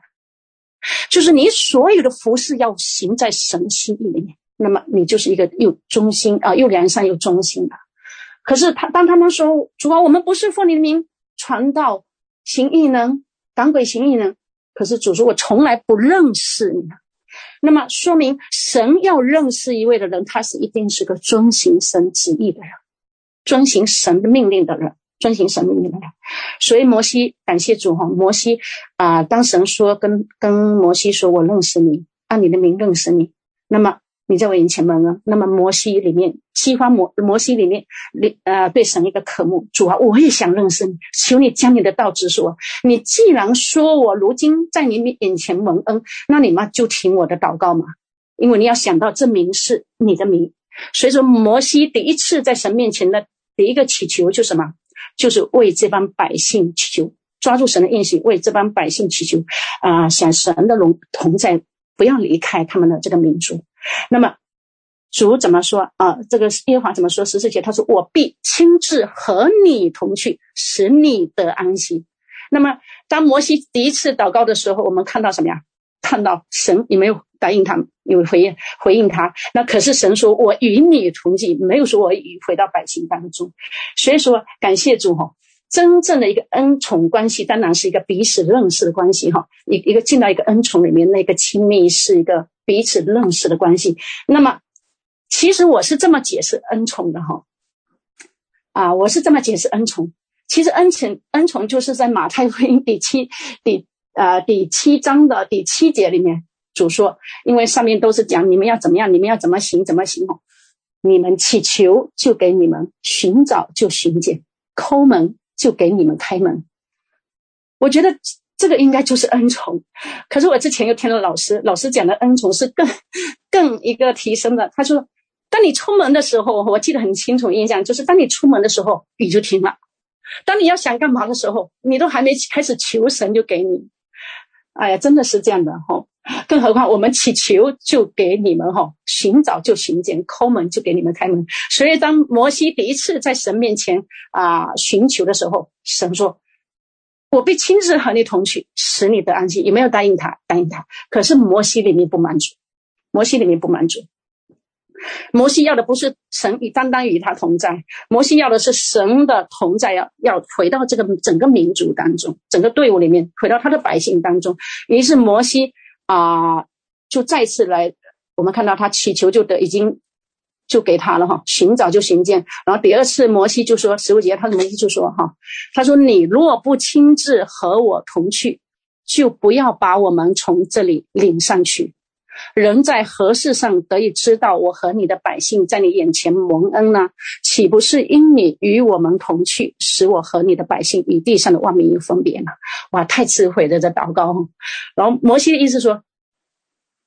就是你所有的服事要行在神心意里面。”那么你就是一个又忠心啊，又良善又忠心的。可是他当他们说主啊，我们不是奉你的名传道行异能赶鬼行异能，可是主说我从来不认识你。那么说明神要认识一位的人，他是一定是个遵行神旨意的人，遵行神的命令的人，遵行神命令的人。所以摩西感谢主哈，摩西啊，当神说跟跟摩西说，我认识你，按你的名认识你，那么。你在我眼前蒙恩，那么摩西里面，西方摩摩西里面，你呃对神一个渴慕，主啊，我也想认识你，求你将你的道指示我。你既然说我如今在你面眼前蒙恩，那你嘛就听我的祷告嘛，因为你要想到这名是你的名。所以说，摩西第一次在神面前的第一个祈求就什么？就是为这帮百姓祈求，抓住神的应许，为这帮百姓祈求啊、想神的荣同在，不要离开他们的这个民族。那么主怎么说啊？这个耶和华怎么说？十四节他说：“我必亲自和你同去，使你得安息。”那么当摩西第一次祷告的时候，我们看到什么呀？看到神也没有答应他，有回应回应他。那可是神说：“我与你同去。”没有说我与回到百姓当中。所以说，感谢主哈。真正的一个恩宠关系，当然是一个彼此认识的关系哈。一一个进到一个恩宠里面，那个亲密是一个彼此认识的关系。那么，其实我是这么解释恩宠的哈。啊，我是这么解释恩宠。其实恩宠恩宠就是在马太福音第七第呃第七章的第七节里面主说，因为上面都是讲你们要怎么样，你们要怎么行怎么行哦。你们祈求就给你们，寻找就寻见，抠门。就给你们开门，我觉得这个应该就是恩宠。可是我之前又听了老师，老师讲的恩宠是更更一个提升的。他说，当你出门的时候，我记得很清楚印象，就是当你出门的时候，雨就停了；当你要想干嘛的时候，你都还没开始求神就给你。哎呀，真的是这样的哈。更何况我们祈求就给你们哈，寻找就寻见，抠门就给你们开门。所以当摩西第一次在神面前啊寻求的时候，神说：“我必亲自和你同去，使你得安息。”有没有答应他？答应他。可是摩西里面不满足，摩西里面不满足。摩西要的不是神与单单与他同在，摩西要的是神的同在，要要回到这个整个民族当中，整个队伍里面，回到他的百姓当中。于是摩西。啊、就再次来，我们看到他祈求就得已经就给他了哈，寻找就寻见。然后第二次摩西就说十五节，他怎么意思就说哈，他说你若不亲自和我同去，就不要把我们从这里领上去。人在何事上得以知道我和你的百姓在你眼前蒙恩呢？岂不是因你与我们同去，使我和你的百姓与地上的万民有分别吗？哇，太智慧的这祷告。然后摩西的意思说，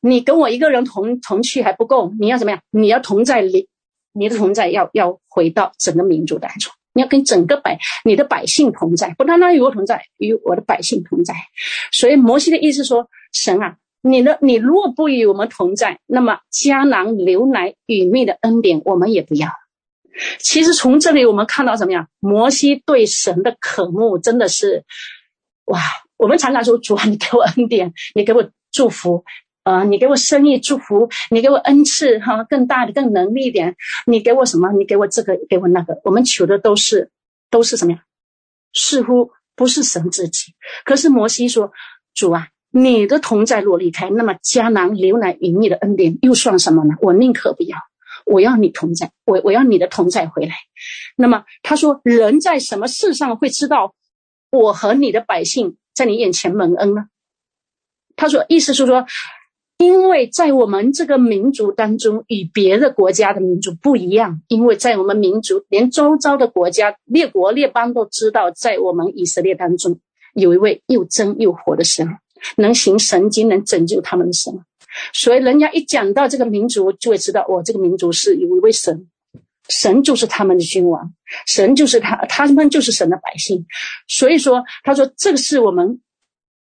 你跟我一个人同同去还不够，你要怎么样？你要同在里，你的同在要要回到整个民族当中，你要跟整个百你的百姓同在，不单单与我同在，与我的百姓同在。所以摩西的意思说，神啊。你呢？你若不与我们同在，那么迦南牛奶与蜜的恩典我们也不要。其实从这里我们看到什么呀？摩西对神的渴慕真的是，哇！我们常常说主啊，你给我恩典，<laughs> 你给我祝福，呃，你给我生意祝福，你给我恩赐哈，更大的、更能力一点，你给我什么？你给我这个，给我那个。我们求的都是都是什么呀？似乎不是神自己。可是摩西说，主啊。你的同在若离开，那么迦南流奶与蜜的恩典又算什么呢？我宁可不要，我要你同在，我我要你的同在回来。那么他说，人在什么事上会知道我和你的百姓在你眼前蒙恩呢？他说，意思是说，因为在我们这个民族当中与别的国家的民族不一样，因为在我们民族，连周遭的国家列国列邦都知道，在我们以色列当中有一位又真又活的神。能行神经，能拯救他们的神，所以人家一讲到这个民族，就会知道，哦，这个民族是有一位神，神就是他们的君王，神就是他，他们就是神的百姓。所以说，他说这个是我们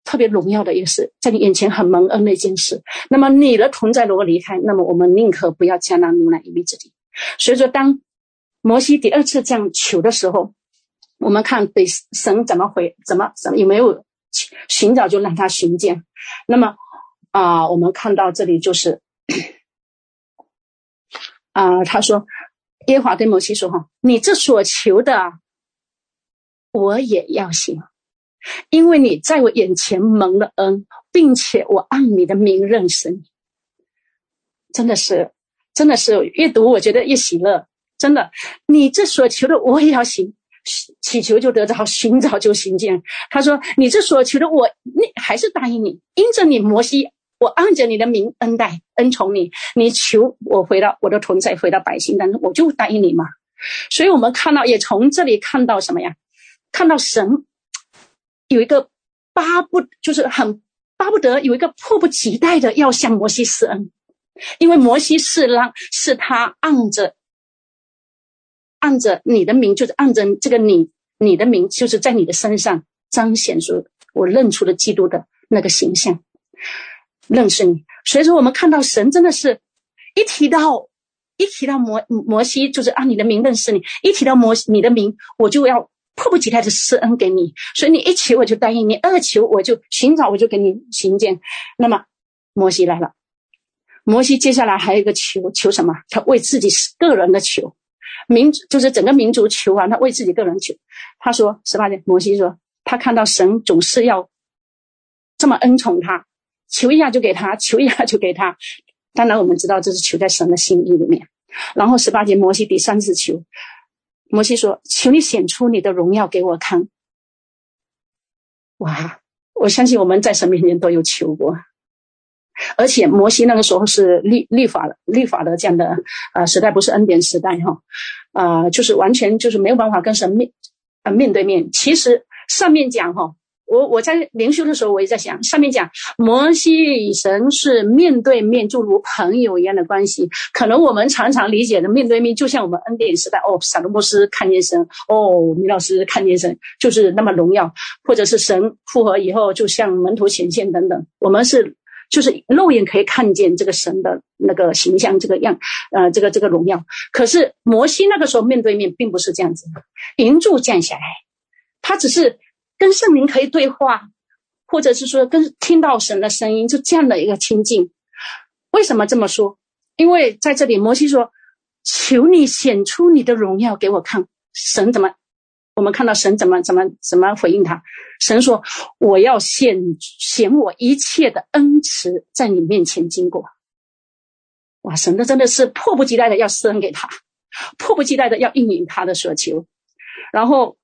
特别荣耀的一个事，在你眼前很蒙恩的一件事。那么你的同在如果离开，那么我们宁可不要迦南流奶一臂之地。所以说，当摩西第二次这样求的时候，我们看对神怎么回，怎么怎么有没有？寻找就让他寻见，那么啊、我们看到这里就是 <clears throat> 啊、他说耶华对摩西说：“哈，你这所求的，我也要行，因为你在我眼前蒙了恩，并且我按你的名认识你。真的是，真的是越读我觉得越喜乐。真的，你这所求的，我也要行。”祈求就得着，寻找就寻见。他说：“你这所求的，我你还是答应你，因着你摩西，我按着你的名恩待恩宠你。你求我回到我的同在，回到百姓当中，我就答应你嘛。所以，我们看到也从这里看到什么呀？看到神有一个巴不，就是很巴不得有一个迫不及待的要向摩西施恩，因为摩西是让是他按着。”按着你的名，就是按着这个你，你的名，就是在你的身上彰显出我认出了基督的那个形象，认识你。所以说，我们看到神真的是一提到一提到摩摩西，就是按你的名认识你；一提到摩你的名，我就要迫不及待的施恩给你。所以你一求我就答应你，二求我就寻找我就给你寻见。那么摩西来了，摩西接下来还有一个求，求什么？他为自己个人的求。民就是整个民族求完，他为自己个人求。他说十八节，摩西说他看到神总是要这么恩宠他，求一下就给他，<laughs> 求一下就给他。当然我们知道这是求在神的心意里面。然后十八节，摩西第三次求，摩西说：“求你显出你的荣耀给我看。”哇，我相信我们在神面前都有求过。而且摩西那个时候是律律法律法的这样的呃时代，不是恩典时代哈，啊、就是完全就是没有办法跟神面呃面对面。其实上面讲哈，我我在灵修的时候我也在想，上面讲摩西与神是面对面，就如朋友一样的关系。可能我们常常理解的面对面，就像我们恩典时代哦，撒罗波斯看见神，哦，米老师看见神，就是那么荣耀，或者是神复活以后就像门徒显现等等，我们是。就是肉眼可以看见这个神的那个形象，这个样，呃，这个这个荣耀。可是摩西那个时候面对面，并不是这样子的，云柱降下来，他只是跟圣灵可以对话，或者是说跟听到神的声音，就这样的一个亲近。为什么这么说？因为在这里，摩西说：“求你显出你的荣耀给我看。”神怎么？我们看到神怎么怎么怎么回应他？神说：“我要显显我一切的恩慈在你面前经过。”哇，神的真的是迫不及待的要施恩给他，迫不及待的要应允他的所求。然后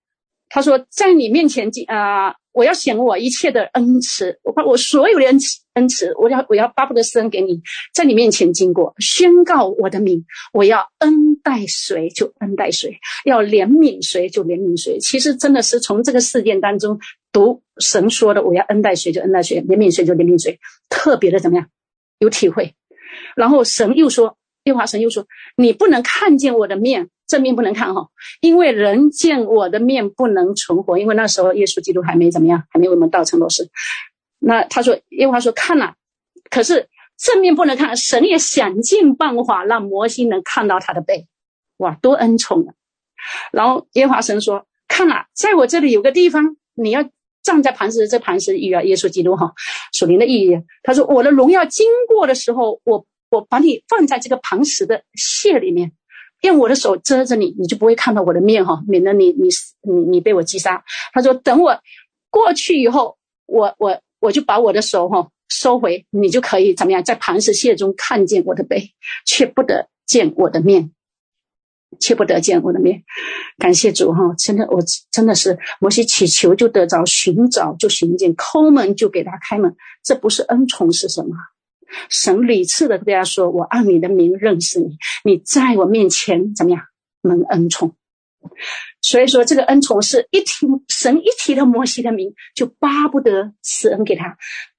他说在你面前啊。我要显我一切的恩慈，我把我所有的恩慈恩慈，我要我要巴不得施恩给你，在你面前经过，宣告我的名。我要恩待谁就恩待谁，要怜悯谁就怜悯谁。其实真的是从这个事件当中读神说的，我要恩待谁就恩待谁，怜悯谁就怜悯谁，特别的怎么样？有体会。然后神又说，耶华神又说，你不能看见我的面。正面不能看哈，因为人见我的面不能存活，因为那时候耶稣基督还没怎么样，还没为我们道成肉身。那他说，耶和华说看了，可是正面不能看，神也想尽办法让摩西能看到他的背，哇，多恩宠啊！然后耶和华神说，看了，在我这里有个地方，你要站在磐石，这磐石意啊，耶稣基督哈，属灵的意义。他说，我的荣耀经过的时候，我我把你放在这个磐石的屑里面。用我的手遮着你，你就不会看到我的面哈，免得你你你你被我击杀。他说：“等我过去以后，我我我就把我的手哈收回，你就可以怎么样，在磐石屑中看见我的背，却不得见我的面，却不得见我的面。感谢主哈，真的我真的是摩西祈求就得着，寻找就寻见，抠门就给他开门，这不是恩宠是什么？”神屡次的对他说：“我按你的名认识你，你在我面前怎么样蒙恩宠？所以说，这个恩宠是一提神一提到摩西的名，就巴不得施恩给他，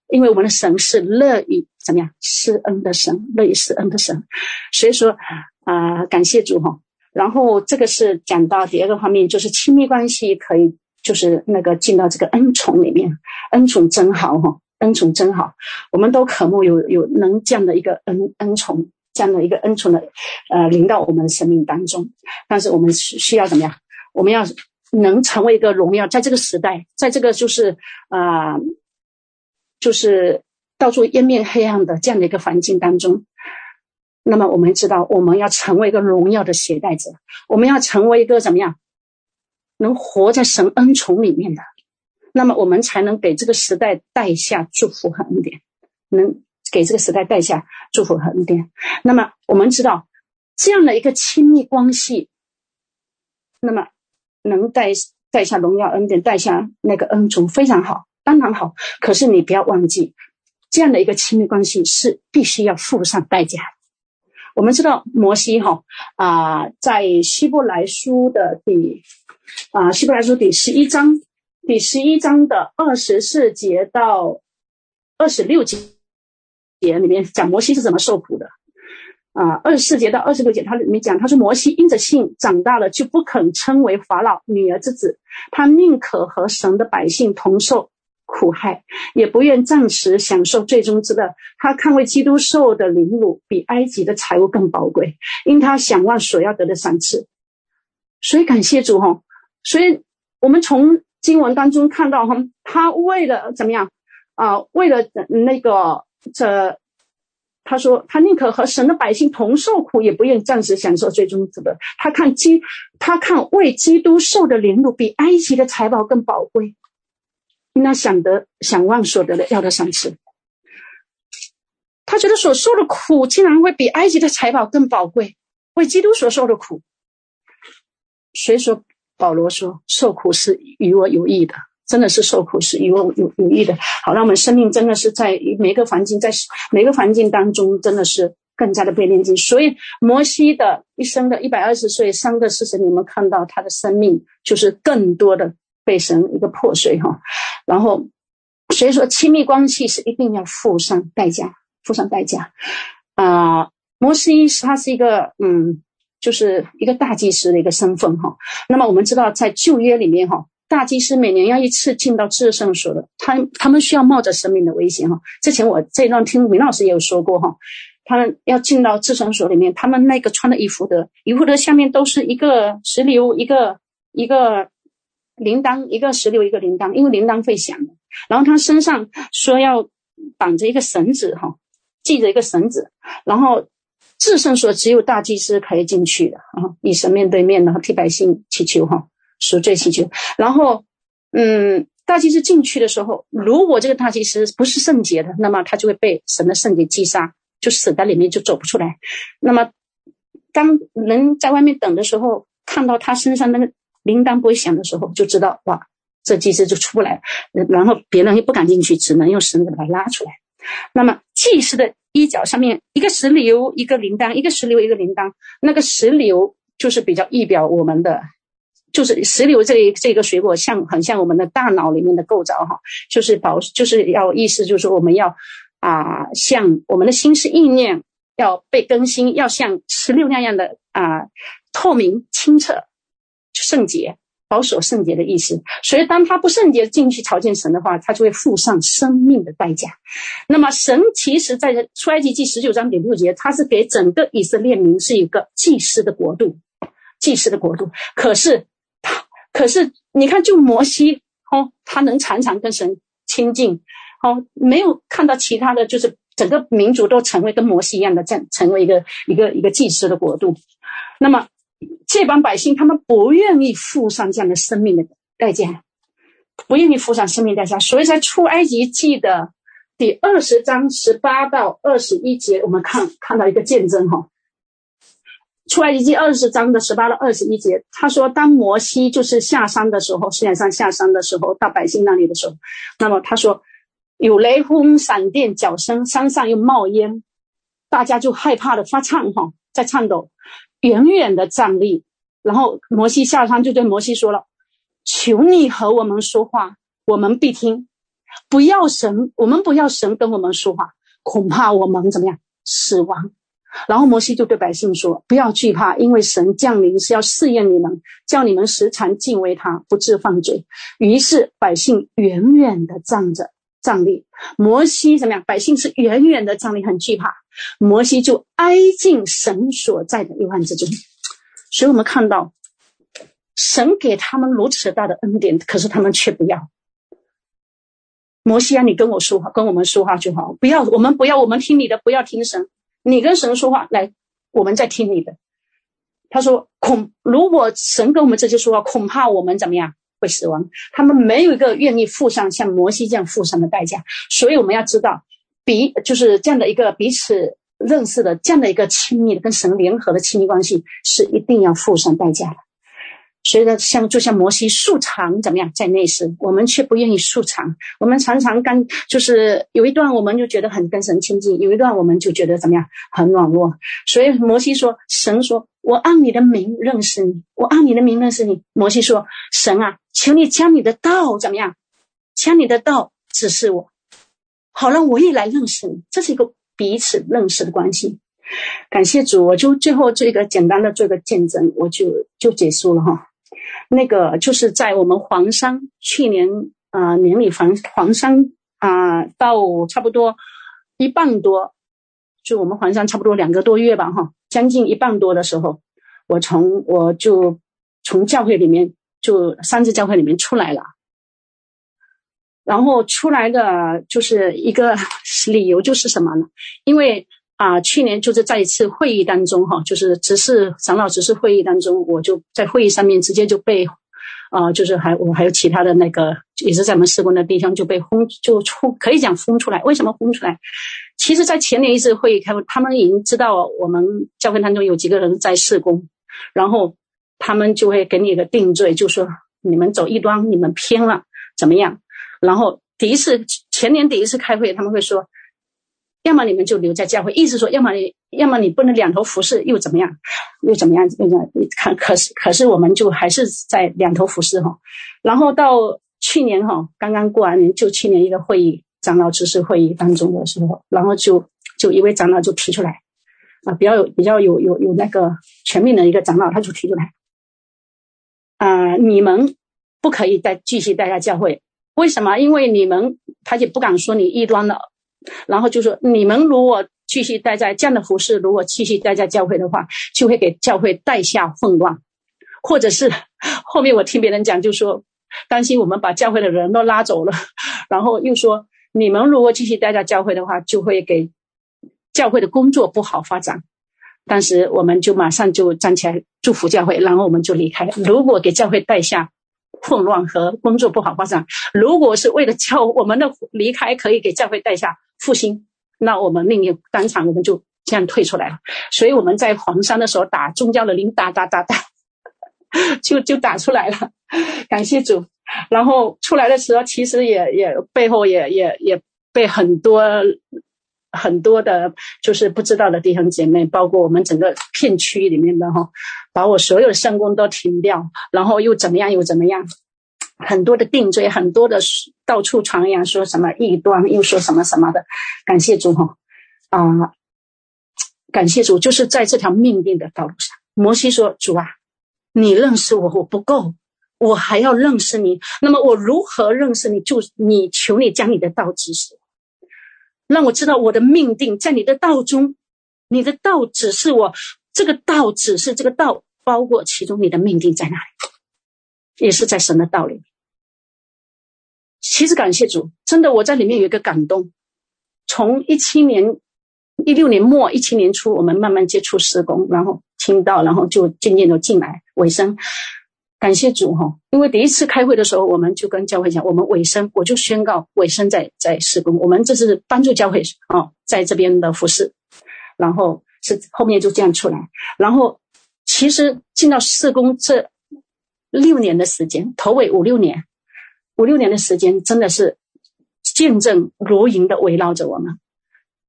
因为我们的神是乐于怎么样施恩的神，乐于施恩的神。所以说啊、感谢主哈。然后这个是讲到第二个方面，就是亲密关系可以就是那个进到这个恩宠里面，恩宠真好哈。”恩宠真好，我们都渴慕有有能这样的一个恩恩宠，这样的一个恩宠的，呃，临到我们的生命当中。但是我们需需要怎么样？我们要能成为一个荣耀，在这个时代，在这个就是啊、呃，就是到处烟灭黑暗的这样的一个环境当中。那么我们知道，我们要成为一个荣耀的携带者，我们要成为一个怎么样，能活在神恩宠里面的。那么我们才能给这个时代带下祝福和恩典，能给这个时代带下祝福和恩典。那么我们知道这样的一个亲密关系，那么能带带下荣耀恩典，带下那个恩宠非常好，当然好。可是你不要忘记，这样的一个亲密关系是必须要付上代价。我们知道摩西哈啊、在希伯来书的第啊、希伯来书第十一章。第十一章的二十四节到二十六节节里面讲摩西是怎么受苦的啊？二十四节到二十六节，他里面讲，他说摩西因着信长大了，就不肯称为法老女儿之子，他宁可和神的百姓同受苦害，也不愿暂时享受最终之乐。他看为基督受的凌辱比埃及的财物更宝贵，因他想望所要得的赏赐。所以感谢主哈！所以我们从经文当中看到哈，他为了怎么样啊？为了那个这，他说他宁可和神的百姓同受苦，也不愿暂时享受最终之乐。他看基，他看为基督受的凌辱比埃及的财宝更宝贵，那想得想望所得的要得赏赐。他觉得所受的苦竟然会比埃及的财宝更宝贵，为基督所受的苦，所以说。保罗说：“受苦是与我有益的，真的是受苦是与我有有益的。好，让我们生命真的是在每个环境，在每个环境当中，真的是更加的被炼净。所以，摩西的一生的一百二十岁，三个事实，你们看到他的生命就是更多的被神一个破碎哈。然后，所以说，亲密关系是一定要付上代价，付上代价。啊、摩西他是一个嗯。”就是一个大祭司的一个身份哈，那么我们知道在旧约里面哈，大祭司每年要一次进到至圣所的，他他们需要冒着生命的危险哈。之前我这段听明老师也有说过哈，他们要进到至圣所里面，他们那个穿的衣服的，衣服的下面都是一个石榴，一个一个铃铛，一个石榴，一个铃铛，因为铃铛会响的。然后他身上说要绑着一个绳子哈，系着一个绳子，然后。至圣所只有大祭司可以进去的啊，与神面对面，然后替百姓祈求哈，赎罪祈求。然后，嗯，大祭司进去的时候，如果这个大祭司不是圣洁的，那么他就会被神的圣洁击杀，就死在里面，就走不出来。那么，当人在外面等的时候，看到他身上那个铃铛不会响的时候，就知道哇，这祭司就出不来，然后别人又不敢进去，只能用绳子把他拉出来。那么祭司的衣角上面一个石榴，一个铃铛，一个石榴，一个铃铛。那个石榴就是比较预表我们的，就是石榴这这个水果像很像我们的大脑里面的构造哈，就是保就是要意思就是说我们要啊，像我们的心思意念要被更新，要像石榴那样的啊透明清澈圣洁。保守圣洁的意思，所以当他不圣洁进去朝见神的话，他就会付上生命的代价。那么神其实在出埃及记十九章第六节，他是给整个以色列民是一个祭司的国度，祭司的国度。可是他，可是你看，就摩西哦，他能常常跟神亲近，哦，没有看到其他的就是整个民族都成为跟摩西一样的，这样成为一个一个一个祭司的国度。那么。这帮百姓，他们不愿意付上这样的生命的代价，不愿意付上生命代价，所以在出埃及记的第二十章十八到二十一节，我们看看到一个见证哈。出埃及记二十章的十八到二十一节，他说，当摩西就是下山的时候，西奈山下山的时候，到百姓那里的时候，那么他说有雷轰、闪电、角声，山上又冒烟，大家就害怕的发颤哈，在颤抖。远远的站立，然后摩西下山就对摩西说了：“求你和我们说话，我们必听；不要神，我们不要神跟我们说话，恐怕我们怎么样死亡。”然后摩西就对百姓说：“不要惧怕，因为神降临是要试验你们，叫你们时常敬畏他，不致犯罪。”于是百姓远远的站着站立，摩西怎么样？百姓是远远的站立，很惧怕。摩西就挨近神所在的幽暗之中，所以我们看到神给他们如此大的恩典，可是他们却不要。摩西啊，你跟我说话，跟我们说话就好，不要我们不要我们听你的，不要听神，你跟神说话来，我们在听你的。他说恐如果神跟我们这些说话，恐怕我们怎么样会死亡。他们没有一个愿意付上像摩西这样付上的代价，所以我们要知道。彼就是这样的一个彼此认识的这样的一个亲密的跟神联合的亲密关系，是一定要付上代价的。所以呢，像就像摩西素常怎么样在内室，我们却不愿意素常。我们常常跟就是有一段我们就觉得很跟神亲近，有一段我们就觉得怎么样很软弱。所以摩西说：“神说我按你的名认识你，我按你的名认识你。”摩西说：“神啊，求你将你的道怎么样，将你的道指示我。”好了，我也来认识你，这是一个彼此认识的关系。感谢主，我就最后做一个简单的做一个见证，我就就结束了哈。那个就是在我们黄山去年啊、年里黄黄山啊、到差不多一半多，就我们黄山差不多两个多月吧哈，将近一半多的时候，我从我就从教会里面就三自教会里面出来了。然后出来的就是一个 <laughs> 理由，就是什么呢？因为啊、去年就是在一次会议当中，哈，就是执事长老执事会议当中，我就在会议上面直接就被，啊、就是还我还有其他的那个也是在我们施工的地方就被轰，就出可以讲轰出来。为什么轰出来？其实，在前年一次会议开会，他们已经知道我们教会当中有几个人在施工，然后他们就会给你一个定罪，就说你们走一端，你们偏了，怎么样？然后第一次前年第一次开会，他们会说，要么你们就留在教会，意思说，要么你要么你不能两头服侍，又怎么样，又怎么样？那个看，可是可是我们就还是在两头服侍哈。然后到去年哈，刚刚过完年，就去年一个会议长老执事会议当中的时候，然后就就一位长老就提出来，啊，比较有比较有有有那个全面的一个长老，他就提出来，啊，你们不可以再继续待在教会。为什么？因为你们，他就不敢说你异端了，然后就说你们如果继续待在这样的服饰，如果继续待在教会的话，就会给教会带下混乱，或者是 <laughs> 后面我听别人讲，就说担心我们把教会的人都拉走了，然后又说你们如果继续待在教会的话，就会给教会的工作不好发展。当时我们就马上就站起来祝福教会，然后我们就离开。如果给教会带下。混乱和工作不好发展。如果是为了教我们的离开可以给教会带下复兴，那我们另一当场我们就这样退出来了。所以我们在黄山的时候打宗教的铃，打打打打，<laughs> 就就打出来了，感谢主。然后出来的时候，其实也也背后也也也被很多很多的，就是不知道的弟兄姐妹，包括我们整个片区里面的哈，把我所有的圣工都停掉，然后又怎么样又怎么样，很多的定罪，很多的到处传扬说什么异端，又说什么什么的。感谢主哈啊、感谢主，就是在这条命定的道路上，摩西说：“主啊，你认识我，我不够。”我还要认识你，那么我如何认识你？就你求你将你的道指示，让我知道我的命定在你的道中，你的道只是我，这个道只是这个道包括其中，你的命定在哪里？也是在神的道里。其实感谢主，真的我在里面有一个感动。从一七年、一六年末、一七年初，我们慢慢接触施工，然后听到，然后就渐渐的进来尾声。感谢主哈，因为第一次开会的时候，我们就跟教会讲，我们委身，我就宣告委身在在施工，我们这是帮助教会啊，在这边的服侍，然后是后面就这样出来，然后其实进到施工这六年的时间，头尾五六年，五六年的时间，真的是见证如云的围绕着我们，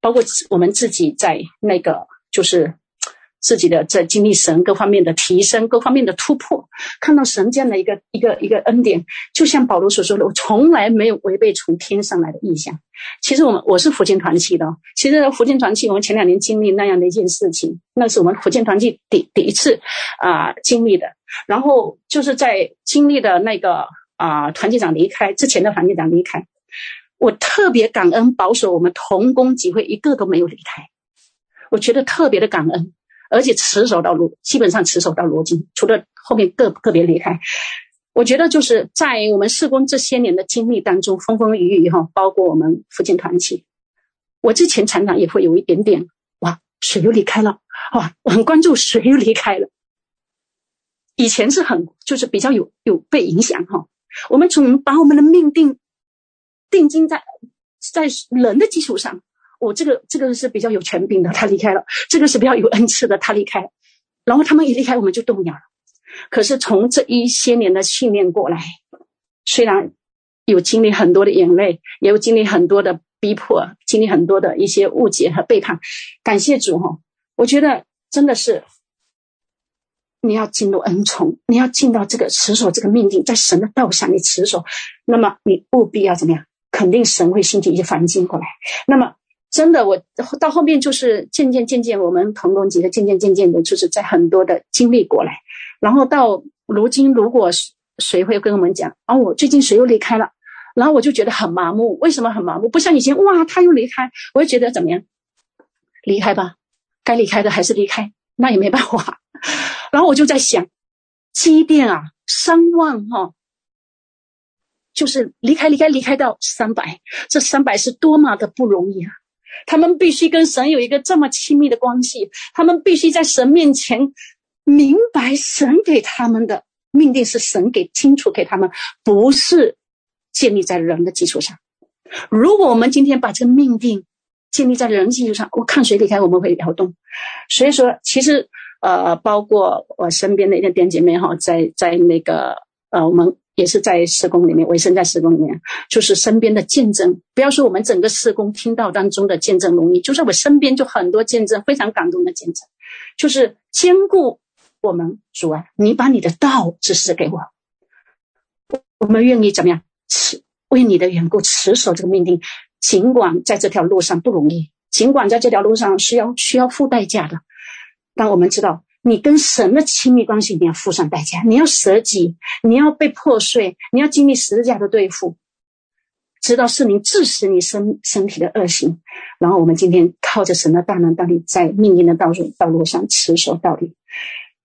包括我们自己在那个就是。自己的在经历神各方面的提升，各方面的突破，看到神这样的一个一个一个恩典，就像保罗所说的，我从来没有违背从天上来的意象。其实我们我是福建团契的，其实福建团契我们前两年经历那样的一件事情，那是我们福建团契第第一次啊、经历的。然后就是在经历的那个啊、团契长离开之前的团契长离开，我特别感恩保守我们同工集会一个都没有离开，我觉得特别的感恩。而且持守到如，基本上持守到如今，除了后面个个别离开，我觉得就是在我们事工这些年的经历当中，风风雨雨哈，包括我们福建团体，我之前常常也会有一点点哇，谁又离开了？哇，我很关注谁又离开了。以前是很就是比较有有被影响哈，我们总把我们的命定定睛在在人的基础上。我这个这个是比较有权柄的，他离开了；这个是比较有恩赐的，他离开了。然后他们一离开，我们就动摇了。可是从这一些年的训练过来，虽然有经历很多的眼泪，也有经历很多的逼迫，经历很多的一些误解和背叛。感谢主哈！我觉得真的是你要进入恩宠，你要进到这个持守这个命定，在神的道上你持守，那么你务必要怎么样？肯定神会兴起一些环境过来。那么。真的，我到后面就是渐渐渐渐，我们同工几个渐渐渐渐的，就是在很多的经历过来，然后到如今，如果谁会跟我们讲啊，我最近谁又离开了，然后我就觉得很麻木。为什么很麻木？不像以前，哇，他又离开，我会觉得怎么样？离开吧，该离开的还是离开，那也没办法。然后我就在想，积淀啊，三万哈，就是离开离开离开到三百，这三百是多么的不容易啊！他们必须跟神有一个这么亲密的关系，他们必须在神面前明白神给他们的命定是神给清楚给他们，不是建立在人的基础上。如果我们今天把这个命定建立在人基础上，我看谁离开我们会摇动。所以说，其实呃，包括我身边的一些弟姐妹哈，在在那个呃，我们。也是在施工里面，委身在施工里面，就是身边的见证。不要说我们整个施工听到当中的见证容易，就是我身边就很多见证，非常感动的见证，就是坚固我们主啊，你把你的道指示给我，我们愿意怎么样持为你的缘故持守这个命定，尽管在这条路上不容易，尽管在这条路上是要需要付代价的，但我们知道。你跟神的亲密关系，你要付上代价，你要舍己，你要被破碎，你要经历十字架的对付，直到圣灵治死你身身体的恶行。然后我们今天靠着神的大能，到底在命运的道路道路上持守到底。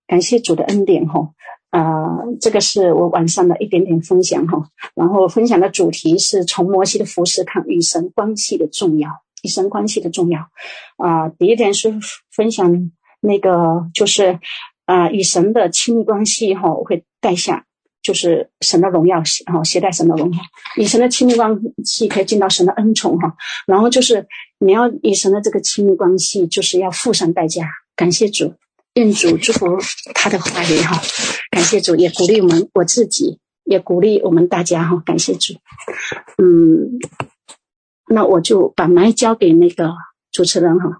感谢主的恩典哈，啊、呃，这个是我晚上的一点点分享哈。然后分享的主题是从摩西的服饰看与神关系的重要，与神关系的重要。啊、第一点是分享。那个就是，啊、呃，与神的亲密关系哈，我会带下就是神的荣耀，哈，携带神的荣耀。与神的亲密关系可以进到神的恩宠哈，然后就是你要与神的这个亲密关系，就是要付上代价。感谢主，愿主祝福他的话语哈，感谢主，也鼓励我们我自己，也鼓励我们大家哈，感谢主。嗯，那我就把麦交给那个主持人哈。